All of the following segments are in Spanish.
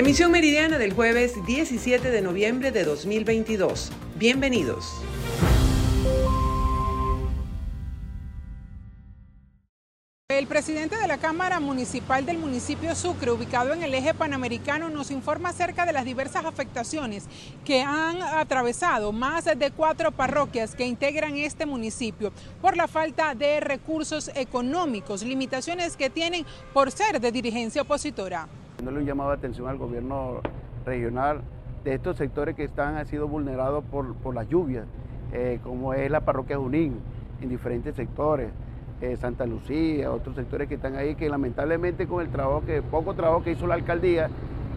Emisión meridiana del jueves 17 de noviembre de 2022. Bienvenidos. El presidente de la Cámara Municipal del municipio Sucre, ubicado en el eje panamericano, nos informa acerca de las diversas afectaciones que han atravesado más de cuatro parroquias que integran este municipio por la falta de recursos económicos, limitaciones que tienen por ser de dirigencia opositora. No le he llamado atención al gobierno regional de estos sectores que están han sido vulnerados por, por las lluvias, eh, como es la parroquia Junín, en diferentes sectores. Eh, Santa Lucía, otros sectores que están ahí, que lamentablemente con el trabajo que, poco trabajo que hizo la alcaldía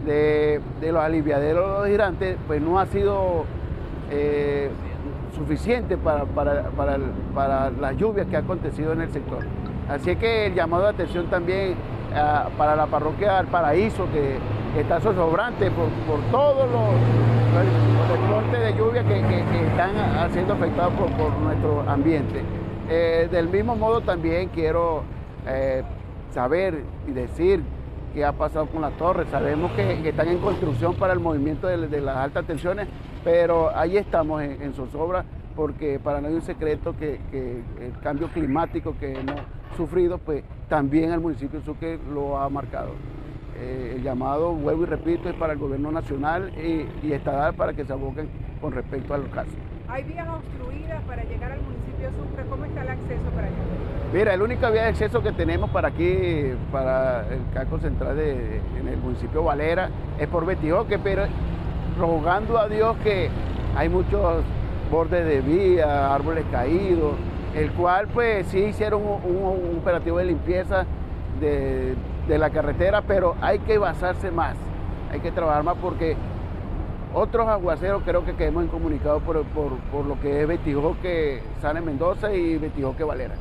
de, los aliviaderos de los girantes, pues no ha sido eh, suficiente para, para, las lluvias que ha acontecido en el sector. Así que el llamado de atención también para la parroquia del Paraíso, que, está sobrante por, por todos los, los de lluvia que, están siendo afectados por nuestro ambiente. Eh, del mismo modo también quiero eh, saber y decir qué ha pasado con las torres. Sabemos que, están en construcción para el movimiento de, las altas tensiones, pero ahí estamos en, sus obras porque para no hay un secreto que, el cambio climático que hemos sufrido, pues también el municipio de Sucre lo ha marcado. Eh, el llamado, vuelvo y repito, es para el gobierno nacional y, y estatal para que se aboquen con respecto a los casos. ¿Hay vías obstruidas para llegar al municipio de Sucre? ¿Cómo está el acceso para allá? Mira, el única vía de acceso que tenemos para aquí, para el casco central de, en el municipio Valera, es por Betioque, pero rogando a Dios que hay muchos bordes de vía, árboles caídos, el cual pues sí hicieron un, operativo de limpieza de, la carretera, pero hay que basarse más, hay que trabajar más porque otros aguaceros creo que quedemos incomunicados por, por, lo que es Betijoque, Sane Mendoza y Betijoque Valera.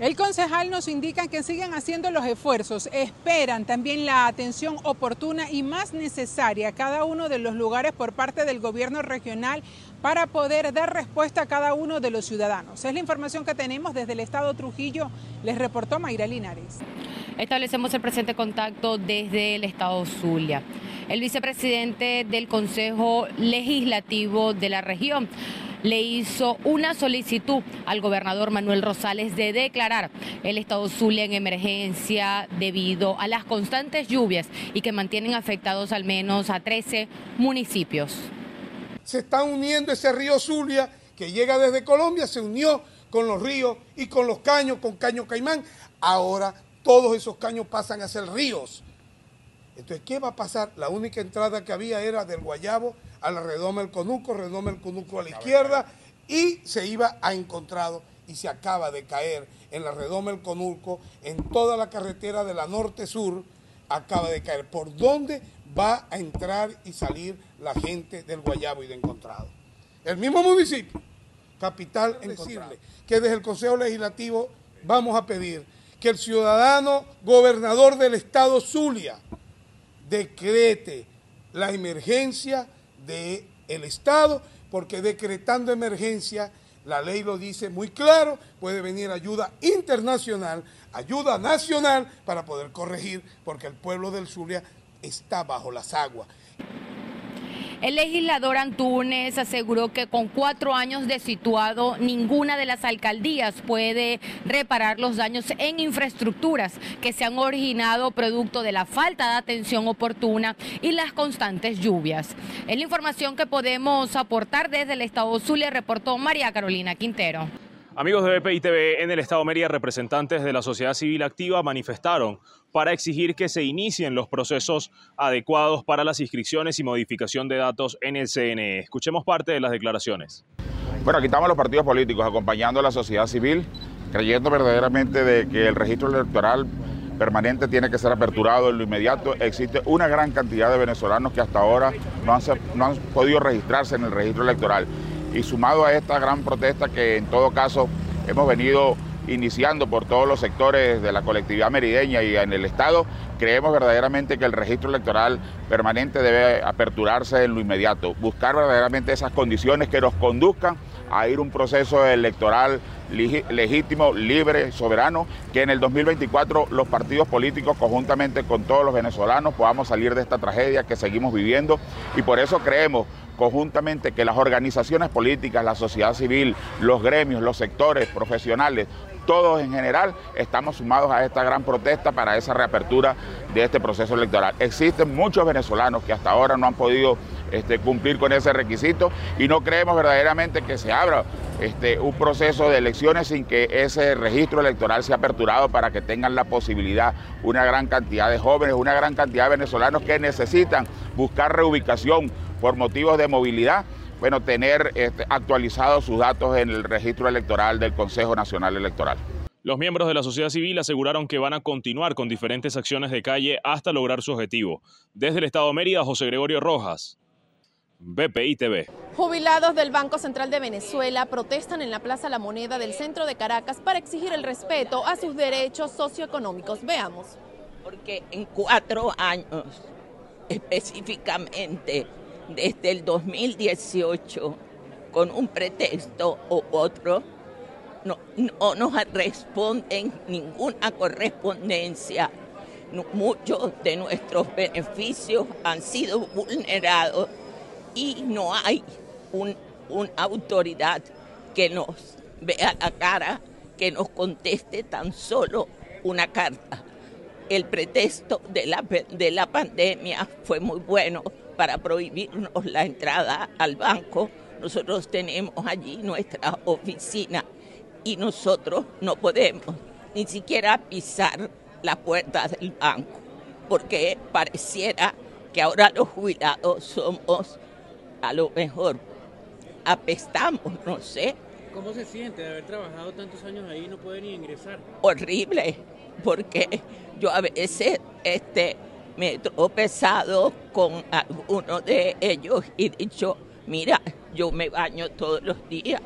El concejal nos indica que siguen haciendo los esfuerzos, esperan también la atención oportuna y más necesaria a cada uno de los lugares por parte del gobierno regional para poder dar respuesta a cada uno de los ciudadanos. Es la información que tenemos desde el estado Trujillo, les reportó Mayra Linares. Establecemos el presente contacto desde el estado Zulia el vicepresidente del Consejo Legislativo de la región le hizo una solicitud al gobernador Manuel Rosales de declarar el estado Zulia en emergencia debido a las constantes lluvias y que mantienen afectados al menos a 13 municipios. Se está uniendo ese río Zulia que llega desde Colombia, se unió con los ríos y con los caños, con Caño Caimán. Ahora todos esos caños pasan a ser ríos entonces, ¿qué va a pasar? La única entrada que había era del Guayabo a la redoma del Conuco, redoma del Conuco a la izquierda, y se iba a encontrado y se acaba de caer en la redoma del Conuco, en toda la carretera de la norte-sur, acaba de caer. ¿Por dónde va a entrar y salir la gente del Guayabo y de Encontrado? El mismo municipio, capital, decirle que desde el Consejo Legislativo vamos a pedir que el ciudadano gobernador del estado Zulia, decrete la emergencia del el Estado, porque decretando emergencia, la ley lo dice muy claro, puede venir ayuda internacional, ayuda nacional para poder corregir, porque el pueblo del Zulia está bajo las aguas. El legislador Antúnez aseguró que con cuatro años de situado, ninguna de las alcaldías puede reparar los daños en infraestructuras que se han originado producto de la falta de atención oportuna y las constantes lluvias. Es la información que podemos aportar desde el Estado Zulia, reportó María Carolina Quintero. Amigos de BPI TV, en el Estado Mérida, representantes de la sociedad civil activa manifestaron para exigir que se inicien los procesos adecuados para las inscripciones y modificación de datos en el CNE. Escuchemos parte de las declaraciones. Bueno, aquí estamos los partidos políticos acompañando a la sociedad civil, creyendo verdaderamente de que el registro electoral permanente tiene que ser aperturado en lo inmediato. Existe una gran cantidad de venezolanos que hasta ahora no han, no han podido registrarse en el registro electoral y sumado a esta gran protesta que en todo caso hemos venido iniciando por todos los sectores de la colectividad merideña y en el Estado, creemos verdaderamente que el registro electoral permanente debe aperturarse en lo inmediato, buscar verdaderamente esas condiciones que nos conduzcan a ir un proceso electoral legítimo, libre, soberano, que en el 2024 los partidos políticos conjuntamente con todos los venezolanos podamos salir de esta tragedia que seguimos viviendo. Y por eso creemos conjuntamente que las organizaciones políticas, la sociedad civil, los gremios, los sectores profesionales, todos en general estamos sumados a esta gran protesta para esa reapertura de este proceso electoral. Existen muchos venezolanos que hasta ahora no han podido este, cumplir con ese requisito y no creemos verdaderamente que se abra este, un proceso de elecciones sin que ese registro electoral sea aperturado para que tengan la posibilidad una gran cantidad de jóvenes, una gran cantidad de venezolanos que necesitan buscar reubicación por motivos de movilidad bueno, tener este, actualizados sus datos en el registro electoral del Consejo Nacional Electoral. Los miembros de la sociedad civil aseguraron que van a continuar con diferentes acciones de calle hasta lograr su objetivo. Desde el Estado de Mérida, José Gregorio Rojas, BPI TV. Jubilados del Banco Central de Venezuela protestan en la Plaza La Moneda del centro de Caracas para exigir el respeto a sus derechos socioeconómicos. Veamos. Porque en cuatro años específicamente desde el 2018 con un pretexto u otro, no, nos responden ninguna correspondencia. muchos de nuestros beneficios han sido vulnerados y no hay una autoridad que nos vea la cara, que nos conteste tan solo una carta. El pretexto de la, de la pandemia fue muy bueno, para prohibirnos la entrada al banco. Nosotros tenemos allí nuestra oficina y nosotros no podemos ni siquiera pisar la puerta del banco, porque pareciera que ahora los jubilados somos, a lo mejor, apestamos, no sé. ¿Cómo se siente de haber trabajado tantos años ahí y no poder ni ingresar? Horrible, porque yo a veces este, me he tropezado con alguno de ellos y dicho, mira, yo me baño todos los días,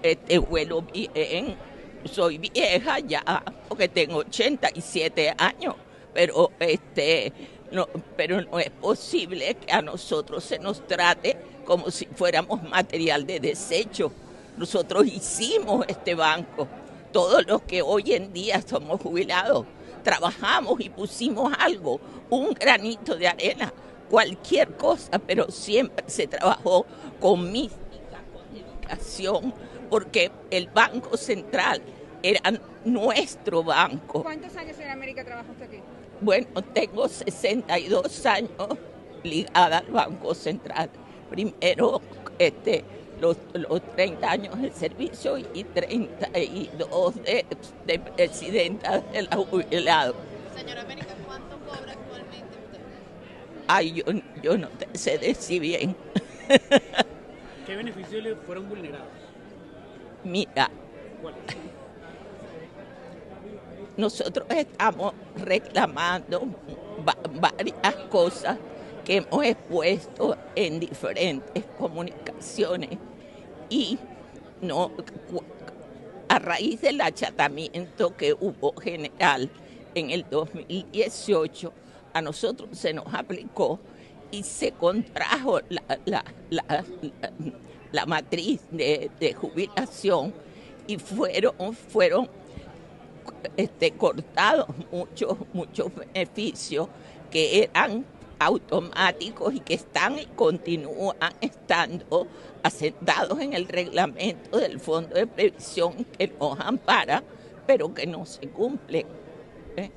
este, huelo bien, soy vieja ya, porque tengo 87 años, pero este, no, pero no es posible que a nosotros se nos trate como si fuéramos material de desecho. Nosotros hicimos este banco, todos los que hoy en día somos jubilados, trabajamos y pusimos algo, un granito de arena, cualquier cosa, pero siempre se trabajó con mística, con educación, porque el Banco Central era nuestro banco. ¿Cuántos años en América trabajó usted aquí? Bueno, tengo 62 años ligada al Banco Central. Primero, este, los, 30 años de servicio y 32 de, de presidenta de la jubilado. Señora América, ¿cuánto cobra actualmente usted? Ay, yo, yo no te sé decir bien. ¿Qué beneficios le fueron vulnerados? Mira, nosotros estamos reclamando varias cosas que hemos expuesto en diferentes comunicaciones y no a raíz del achatamiento que hubo general en el 2018, a nosotros se nos aplicó y se contrajo la, la, matriz de, jubilación y fueron, fueron este, cortados muchos, muchos beneficios que eran automáticos y que están y continúan estando asentados en el reglamento del Fondo de Previsión que nos ampara, pero que no se cumple. ¿eh?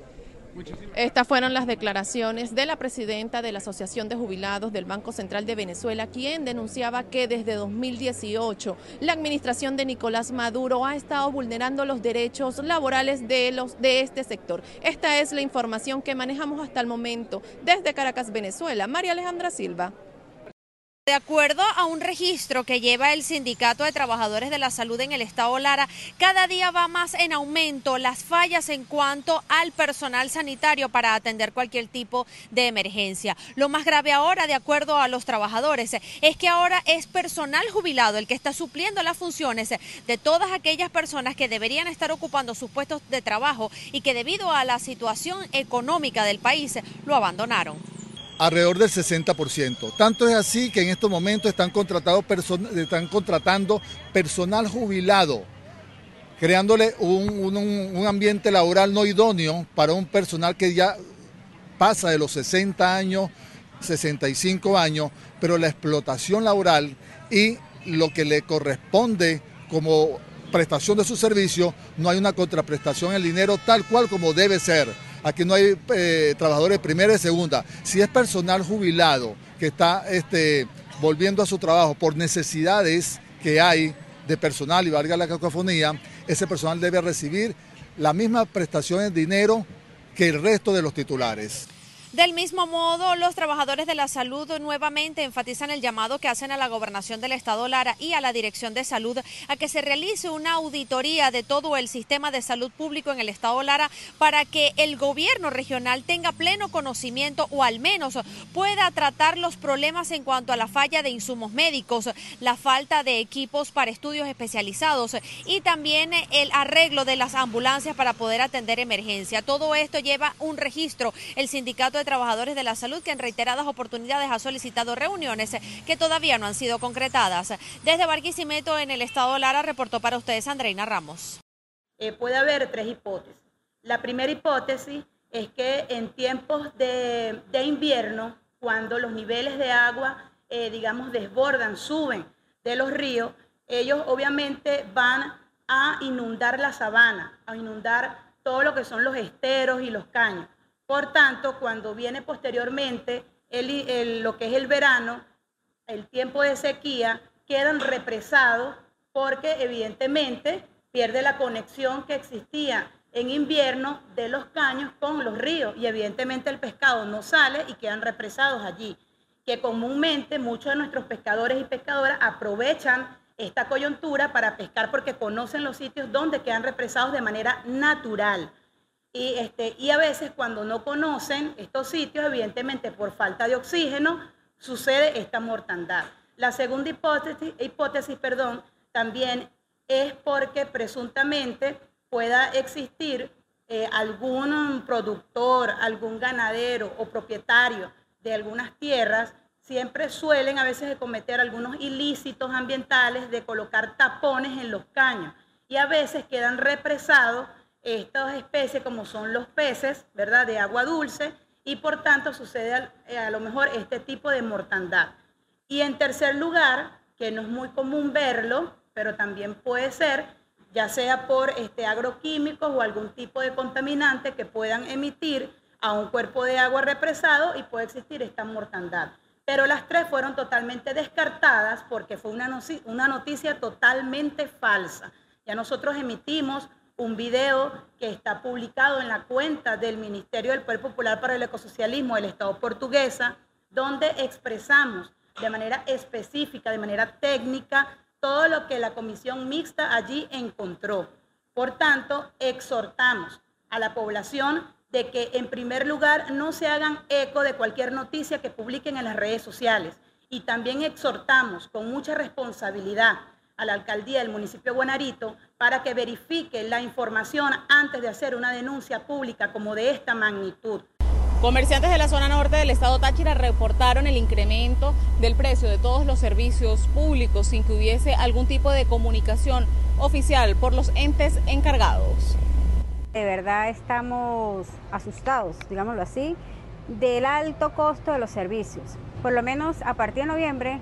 Estas fueron las declaraciones de la presidenta de la Asociación de Jubilados del Banco Central de Venezuela, quien denunciaba que desde 2018 la administración de Nicolás Maduro ha estado vulnerando los derechos laborales de, los, de este sector. Esta es la información que manejamos hasta el momento desde Caracas, Venezuela. María Alejandra Silva. De acuerdo a un registro que lleva el Sindicato de Trabajadores de la Salud en el Estado Lara, cada día va más en aumento las fallas en cuanto al personal sanitario para atender cualquier tipo de emergencia. Lo más grave ahora, de acuerdo a los trabajadores, es que ahora es personal jubilado el que está supliendo las funciones de todas aquellas personas que deberían estar ocupando sus puestos de trabajo y que debido a la situación económica del país lo abandonaron. Alrededor del 60%. Tanto es así que en estos momentos están, contratando personal jubilado, creándole un, ambiente laboral no idóneo para un personal que ya pasa de los 60 años, 65 años, pero la explotación laboral y lo que le corresponde como prestación de su servicio, no hay una contraprestación en dinero tal cual como debe ser. Aquí no hay eh, trabajadores de primera y segunda. Si es personal jubilado que está este, volviendo a su trabajo por necesidades que hay de personal y valga la cacofonía, ese personal debe recibir la misma prestación en dinero que el resto de los titulares. Del mismo modo, los trabajadores de la salud nuevamente enfatizan el llamado que hacen a la gobernación del estado Lara y a la Dirección de Salud a que se realice una auditoría de todo el sistema de salud público en el estado Lara para que el gobierno regional tenga pleno conocimiento o al menos pueda tratar los problemas en cuanto a la falla de insumos médicos, la falta de equipos para estudios especializados y también el arreglo de las ambulancias para poder atender emergencia. Todo esto lleva un registro. El sindicato de Trabajadores de la Salud que en reiteradas oportunidades ha solicitado reuniones que todavía no han sido concretadas. Desde Barquisimeto, en el estado Lara, reportó para ustedes Andreina Ramos. Eh, puede haber tres hipótesis. La primera hipótesis es que en tiempos de, invierno, cuando los niveles de agua, eh, digamos, desbordan, suben de los ríos, ellos obviamente van a inundar la sabana, a inundar todo lo que son los esteros y los caños. Por tanto, cuando viene posteriormente lo que es el verano, el tiempo de sequía, quedan represados porque evidentemente pierde la conexión que existía en invierno de los caños con los ríos y evidentemente el pescado no sale y quedan represados allí, que comúnmente muchos de nuestros pescadores y pescadoras aprovechan esta coyuntura para pescar porque conocen los sitios donde quedan represados de manera natural. Y, este, y a veces cuando no conocen estos sitios, evidentemente por falta de oxígeno, sucede esta mortandad. La segunda hipótesis, hipótesis perdón, también es porque presuntamente pueda existir eh, algún productor, algún ganadero o propietario de algunas tierras, siempre suelen a veces cometer algunos ilícitos ambientales de colocar tapones en los caños y a veces quedan represados estas especies como son los peces, ¿verdad? De agua dulce y por tanto sucede eh, a, lo mejor este tipo de mortandad. Y en tercer lugar, que no es muy común verlo, pero también puede ser, ya sea por este, agroquímicos o algún tipo de contaminante que puedan emitir a un cuerpo de agua represado y puede existir esta mortandad. Pero las tres fueron totalmente descartadas porque fue una, una noticia totalmente falsa. Ya nosotros emitimos un video que está publicado en la cuenta del Ministerio del Poder Popular para el Ecosocialismo del Estado portuguesa, donde expresamos de manera específica, de manera técnica, todo lo que la comisión mixta allí encontró. Por tanto, exhortamos a la población de que en primer lugar no se hagan eco de cualquier noticia que publiquen en las redes sociales y también exhortamos con mucha responsabilidad a la alcaldía del municipio de Guanarito para que verifique la información antes de hacer una denuncia pública como de esta magnitud. Comerciantes de la zona norte del estado Táchira reportaron el incremento del precio de todos los servicios públicos sin que hubiese algún tipo de comunicación oficial por los entes encargados. De verdad estamos asustados, digámoslo así, del alto costo de los servicios. Por lo menos a partir de noviembre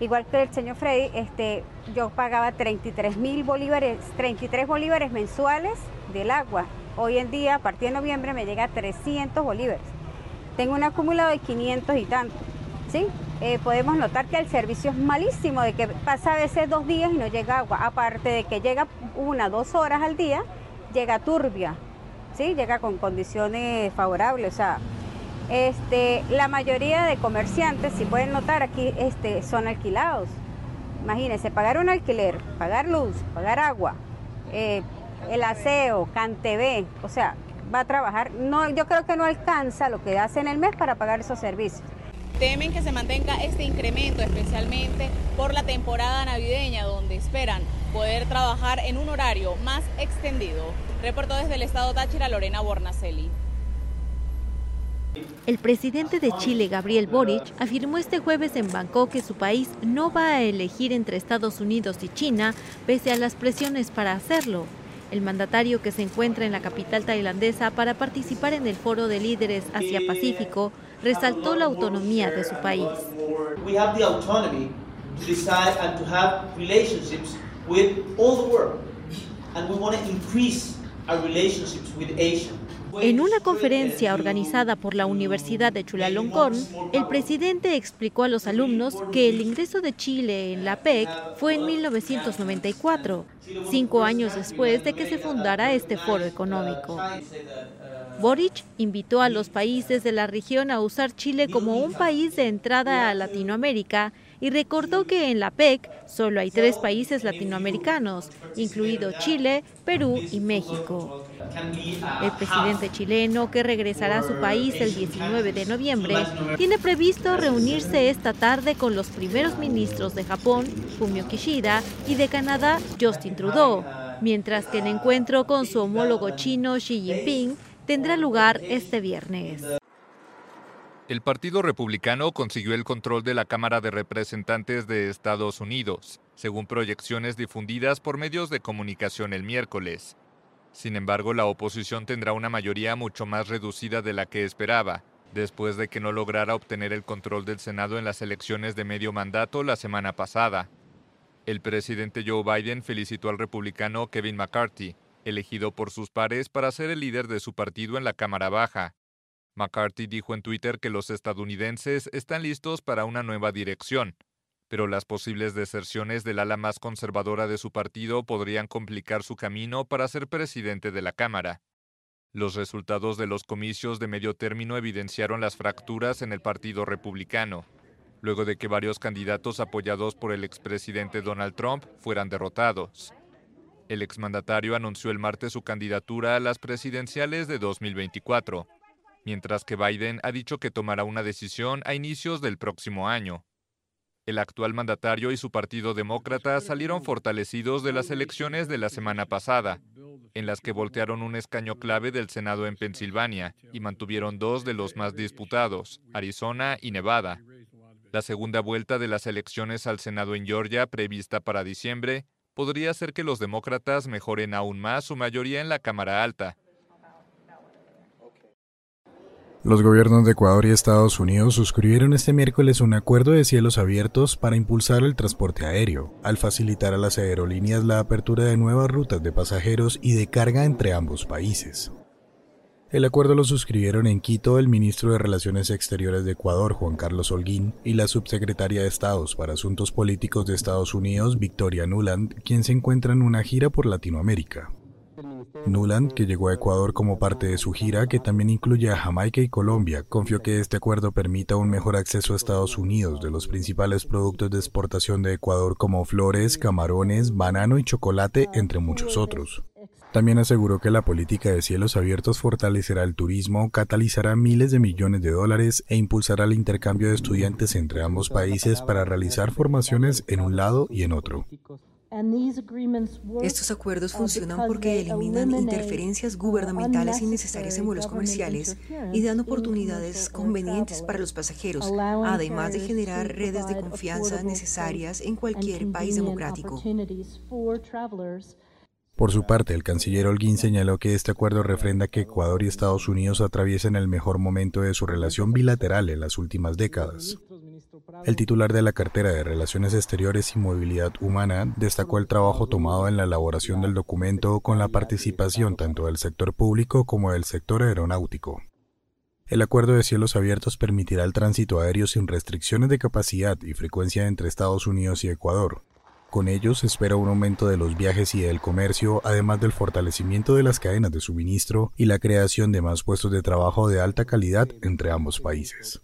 igual que el señor Freddy, este, yo pagaba 33 mil bolívares, 33 bolívares mensuales del agua. Hoy en día, a partir de noviembre, me llega a 300 bolívares. Tengo un acumulado de 500 y tanto. ¿sí? Eh, podemos notar que el servicio es malísimo, de que pasa a veces dos días y no llega agua. Aparte de que llega una, dos horas al día, llega turbia, ¿sí? llega con condiciones favorables. O sea, este, la mayoría de comerciantes, si pueden notar aquí, este, son alquilados. Imagínense, pagar un alquiler, pagar luz, pagar agua, eh, el aseo, CanTV, o sea, va a trabajar. No, yo creo que no alcanza lo que hace en el mes para pagar esos servicios. Temen que se mantenga este incremento, especialmente por la temporada navideña, donde esperan poder trabajar en un horario más extendido. Reportó desde el estado Táchira Lorena Bornacelli. El presidente de Chile, Gabriel Boric, afirmó este jueves en Bangkok que su país no va a elegir entre Estados Unidos y China, pese a las presiones para hacerlo. El mandatario que se encuentra en la capital tailandesa para participar en el foro de líderes Asia-Pacífico resaltó la autonomía de su país. En una conferencia organizada por la Universidad de Chulalongkorn, el presidente explicó a los alumnos que el ingreso de Chile en la PEC fue en 1994, cinco años después de que se fundara este foro económico. Boric invitó a los países de la región a usar Chile como un país de entrada a Latinoamérica y recordó que en la PEC solo hay tres países latinoamericanos, incluido Chile, Perú y México. El presidente chileno, que regresará a su país el 19 de noviembre, tiene previsto reunirse esta tarde con los primeros ministros de Japón, Fumio Kishida, y de Canadá, Justin Trudeau, mientras que el encuentro con su homólogo chino Xi Jinping tendrá lugar este viernes. El Partido Republicano consiguió el control de la Cámara de Representantes de Estados Unidos, según proyecciones difundidas por medios de comunicación el miércoles. Sin embargo, la oposición tendrá una mayoría mucho más reducida de la que esperaba, después de que no lograra obtener el control del Senado en las elecciones de medio mandato la semana pasada. El presidente Joe Biden felicitó al republicano Kevin McCarthy, elegido por sus pares para ser el líder de su partido en la Cámara Baja, McCarthy dijo en Twitter que los estadounidenses están listos para una nueva dirección, pero las posibles deserciones del ala más conservadora de su partido podrían complicar su camino para ser presidente de la Cámara. Los resultados de los comicios de medio término evidenciaron las fracturas en el Partido Republicano, luego de que varios candidatos apoyados por el expresidente Donald Trump fueran derrotados. El exmandatario anunció el martes su candidatura a las presidenciales de 2024 mientras que Biden ha dicho que tomará una decisión a inicios del próximo año. El actual mandatario y su partido demócrata salieron fortalecidos de las elecciones de la semana pasada, en las que voltearon un escaño clave del Senado en Pensilvania y mantuvieron dos de los más disputados, Arizona y Nevada. La segunda vuelta de las elecciones al Senado en Georgia, prevista para diciembre, podría hacer que los demócratas mejoren aún más su mayoría en la Cámara Alta, los gobiernos de Ecuador y Estados Unidos suscribieron este miércoles un acuerdo de cielos abiertos para impulsar el transporte aéreo, al facilitar a las aerolíneas la apertura de nuevas rutas de pasajeros y de carga entre ambos países. El acuerdo lo suscribieron en Quito el ministro de Relaciones Exteriores de Ecuador, Juan Carlos Holguín, y la subsecretaria de Estados para Asuntos Políticos de Estados Unidos, Victoria Nuland, quien se encuentra en una gira por Latinoamérica. Nuland, que llegó a Ecuador como parte de su gira, que también incluye a Jamaica y Colombia, confió que este acuerdo permita un mejor acceso a Estados Unidos de los principales productos de exportación de Ecuador como flores, camarones, banano y chocolate, entre muchos otros. También aseguró que la política de cielos abiertos fortalecerá el turismo, catalizará miles de millones de dólares e impulsará el intercambio de estudiantes entre ambos países para realizar formaciones en un lado y en otro. Estos acuerdos funcionan porque eliminan interferencias gubernamentales innecesarias en vuelos comerciales y dan oportunidades convenientes para los pasajeros, además de generar redes de confianza necesarias en cualquier país democrático. Por su parte, el canciller Holguín señaló que este acuerdo refrenda que Ecuador y Estados Unidos atraviesen el mejor momento de su relación bilateral en las últimas décadas. El titular de la cartera de Relaciones Exteriores y Movilidad Humana destacó el trabajo tomado en la elaboración del documento con la participación tanto del sector público como del sector aeronáutico. El acuerdo de cielos abiertos permitirá el tránsito aéreo sin restricciones de capacidad y frecuencia entre Estados Unidos y Ecuador. Con ellos se espera un aumento de los viajes y del comercio, además del fortalecimiento de las cadenas de suministro y la creación de más puestos de trabajo de alta calidad entre ambos países.